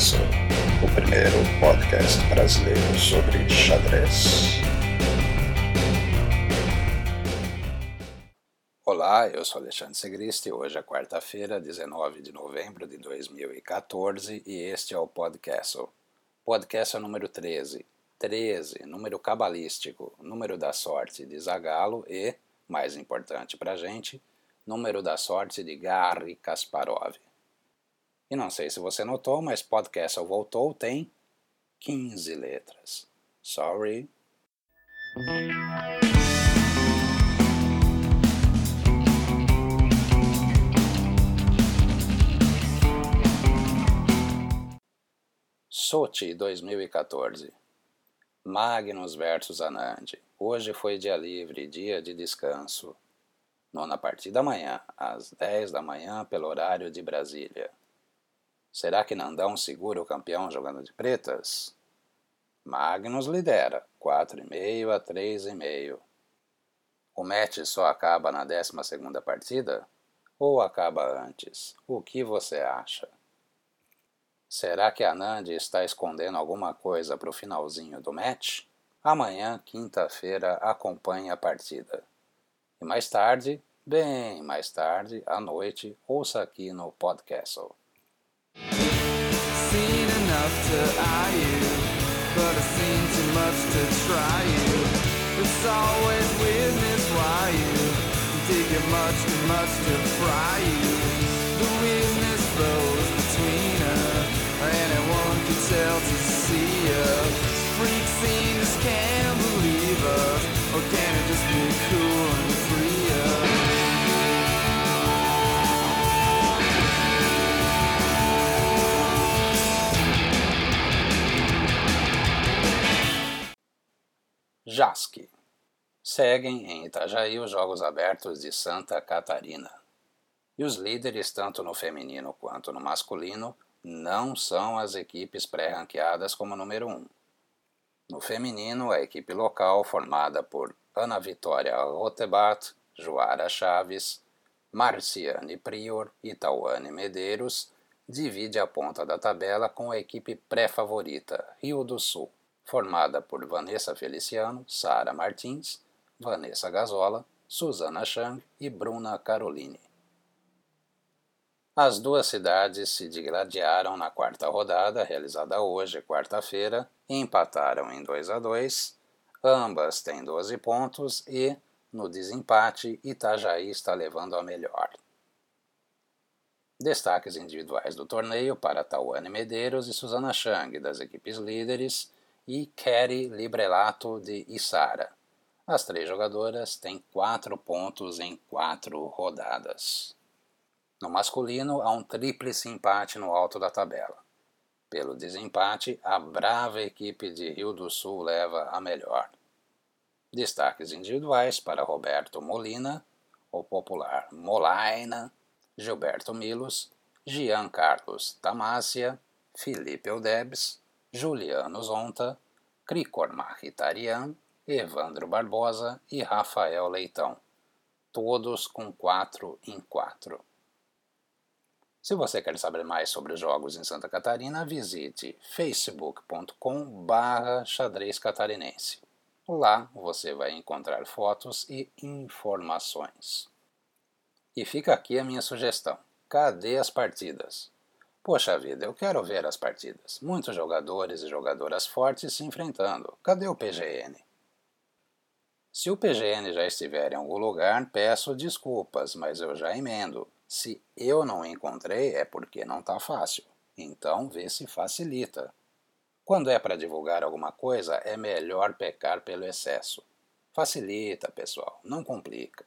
Castle, o primeiro podcast brasileiro sobre xadrez. Olá, eu sou Alexandre Segristi. Hoje é quarta-feira, 19 de novembro de 2014 e este é o Podcast. Podcast número 13. 13, número cabalístico, número da sorte de Zagalo e, mais importante para gente, número da sorte de Garry Kasparov. E não sei se você notou, mas Podcast Voltou tem 15 letras. Sorry. Sochi 2014 Magnus versus Anand. Hoje foi dia livre, dia de descanso. Nona partida amanhã, às 10 da manhã, pelo horário de Brasília. Será que Nandão segura o campeão jogando de pretas? Magnus lidera, 4,5 a 3,5. O match só acaba na 12 partida? Ou acaba antes? O que você acha? Será que a Nandi está escondendo alguma coisa para o finalzinho do match? Amanhã, quinta-feira, acompanhe a partida. E mais tarde, bem mais tarde, à noite, ouça aqui no podcast. Seen enough to eye you, but I've seen too much to try you. It's always weirdness why you dig it much too much to fry you. The weirdness flows between us, anyone can tell to see us. Freak scenes can't believe us, or can it just be cool JASC. Seguem em Itajaí os Jogos Abertos de Santa Catarina. E os líderes, tanto no feminino quanto no masculino, não são as equipes pré-ranqueadas como número 1. Um. No feminino, a equipe local, formada por Ana Vitória Rotebat, Joara Chaves, Marciane Prior e Tauane Medeiros, divide a ponta da tabela com a equipe pré-favorita, Rio do Sul formada por Vanessa Feliciano, Sara Martins, Vanessa Gazola, Susana Chang e Bruna Caroline. As duas cidades se digladiaram na quarta rodada, realizada hoje, quarta-feira, empataram em 2 a 2. Ambas têm 12 pontos e, no desempate, Itajaí está levando a melhor. Destaques individuais do torneio para Tawane Medeiros e Susana Chang, das equipes líderes, e Kerry Librelato de Isara. As três jogadoras têm quatro pontos em quatro rodadas. No masculino, há um tríplice empate no alto da tabela. Pelo desempate, a brava equipe de Rio do Sul leva a melhor. Destaques individuais para Roberto Molina, o popular Molaina, Gilberto Milos, Gian Carlos Tamásia, Felipe Eudebs, Juliano Zonta, Cricor Marritarian, Evandro Barbosa e Rafael Leitão, todos com 4 em 4. Se você quer saber mais sobre os jogos em Santa Catarina, visite facebook.com barra xadrez catarinense. Lá você vai encontrar fotos e informações. E fica aqui a minha sugestão. Cadê as partidas? Poxa vida, eu quero ver as partidas. Muitos jogadores e jogadoras fortes se enfrentando. Cadê o PGN? Se o PGN já estiver em algum lugar, peço desculpas, mas eu já emendo. Se eu não encontrei, é porque não está fácil. Então vê se facilita. Quando é para divulgar alguma coisa, é melhor pecar pelo excesso. Facilita, pessoal, não complica.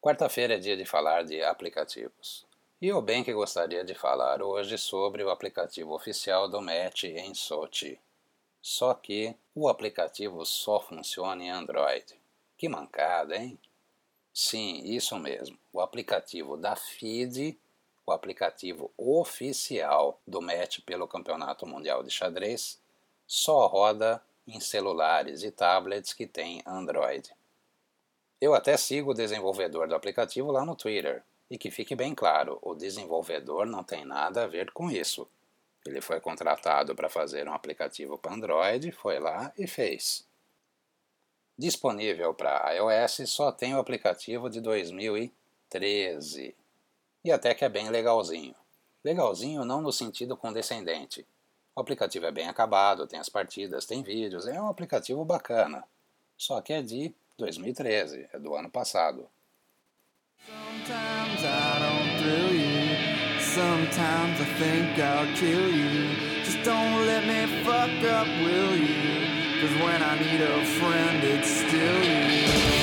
Quarta-feira é dia de falar de aplicativos. E eu bem que gostaria de falar hoje sobre o aplicativo oficial do Match em Sochi. Só que o aplicativo só funciona em Android. Que mancada, hein? Sim, isso mesmo. O aplicativo da FIDE, o aplicativo oficial do Match pelo Campeonato Mundial de Xadrez, só roda em celulares e tablets que têm Android. Eu até sigo o desenvolvedor do aplicativo lá no Twitter, e que fique bem claro, o desenvolvedor não tem nada a ver com isso. Ele foi contratado para fazer um aplicativo para Android, foi lá e fez. Disponível para iOS só tem o aplicativo de 2013. E até que é bem legalzinho. Legalzinho não no sentido condescendente. O aplicativo é bem acabado, tem as partidas, tem vídeos, é um aplicativo bacana. Só que é de 2013, é do ano passado. Sometimes I don't thrill you. Sometimes I think I'll kill you. Just don't let me fuck up, will you? Cause when I need a friend, it's still you.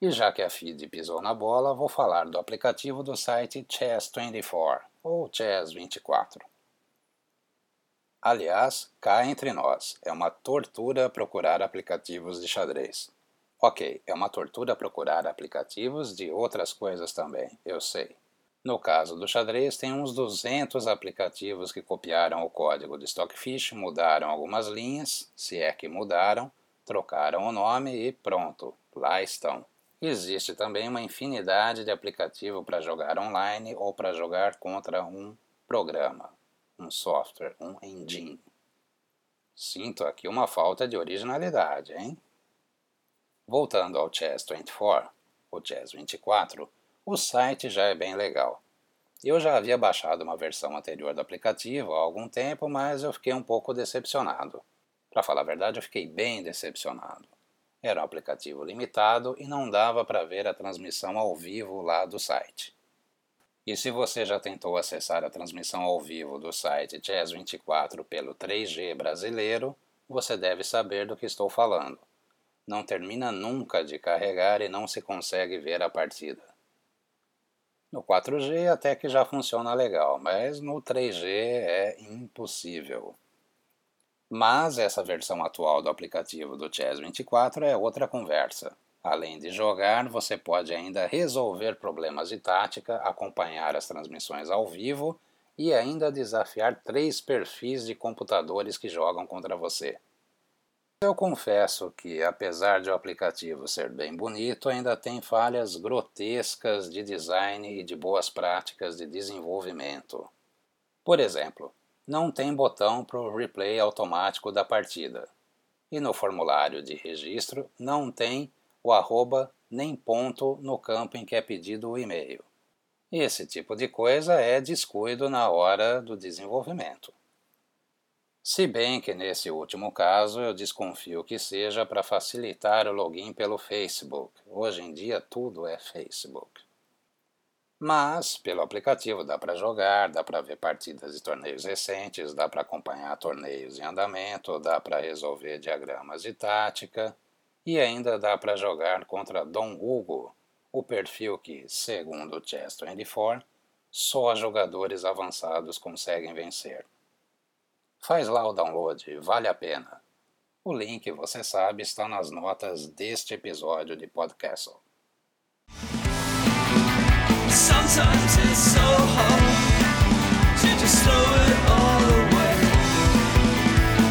E já que a FIDE pisou na bola, vou falar do aplicativo do site Chess24, ou Chess24. Aliás, cá entre nós, é uma tortura procurar aplicativos de xadrez. Ok, é uma tortura procurar aplicativos de outras coisas também, eu sei. No caso do xadrez, tem uns 200 aplicativos que copiaram o código do Stockfish, mudaram algumas linhas, se é que mudaram, trocaram o nome e pronto, lá estão. Existe também uma infinidade de aplicativos para jogar online ou para jogar contra um programa, um software, um engine. Sinto aqui uma falta de originalidade, hein? Voltando ao Chess 24, o Chess 24, o site já é bem legal. Eu já havia baixado uma versão anterior do aplicativo há algum tempo, mas eu fiquei um pouco decepcionado. Para falar a verdade, eu fiquei bem decepcionado. Era um aplicativo limitado e não dava para ver a transmissão ao vivo lá do site. E se você já tentou acessar a transmissão ao vivo do site Chess24 pelo 3G brasileiro, você deve saber do que estou falando não termina nunca de carregar e não se consegue ver a partida. No 4G até que já funciona legal, mas no 3G é impossível. Mas essa versão atual do aplicativo do Chess24 é outra conversa. Além de jogar, você pode ainda resolver problemas de tática, acompanhar as transmissões ao vivo e ainda desafiar três perfis de computadores que jogam contra você. Eu confesso que, apesar de o aplicativo ser bem bonito, ainda tem falhas grotescas de design e de boas práticas de desenvolvimento. Por exemplo, não tem botão para o replay automático da partida. E no formulário de registro não tem o arroba nem ponto no campo em que é pedido o e-mail. Esse tipo de coisa é descuido na hora do desenvolvimento. Se bem que nesse último caso eu desconfio que seja para facilitar o login pelo Facebook. Hoje em dia tudo é Facebook. Mas pelo aplicativo dá para jogar, dá para ver partidas de torneios recentes, dá para acompanhar torneios em andamento, dá para resolver diagramas de tática e ainda dá para jogar contra Dom Hugo, o perfil que, segundo o Chess24, só jogadores avançados conseguem vencer. Faz lá o download, vale a pena. O link, você sabe, está nas notas deste episódio de podcast.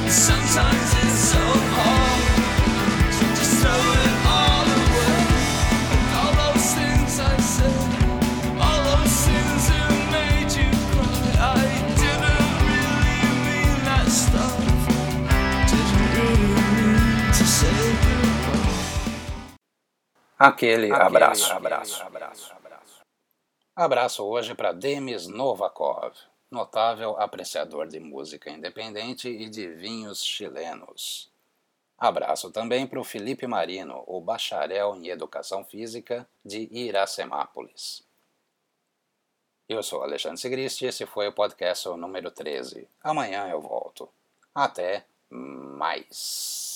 Sometimes Aquele, Aquele abraço. abraço. abraço. Abraço hoje para Demis Novakov, notável apreciador de música independente e de vinhos chilenos. Abraço também para o Felipe Marino, o bacharel em Educação Física de Iracemápolis. Eu sou Alexandre Sigrist e esse foi o podcast número 13. Amanhã eu volto. Até mais.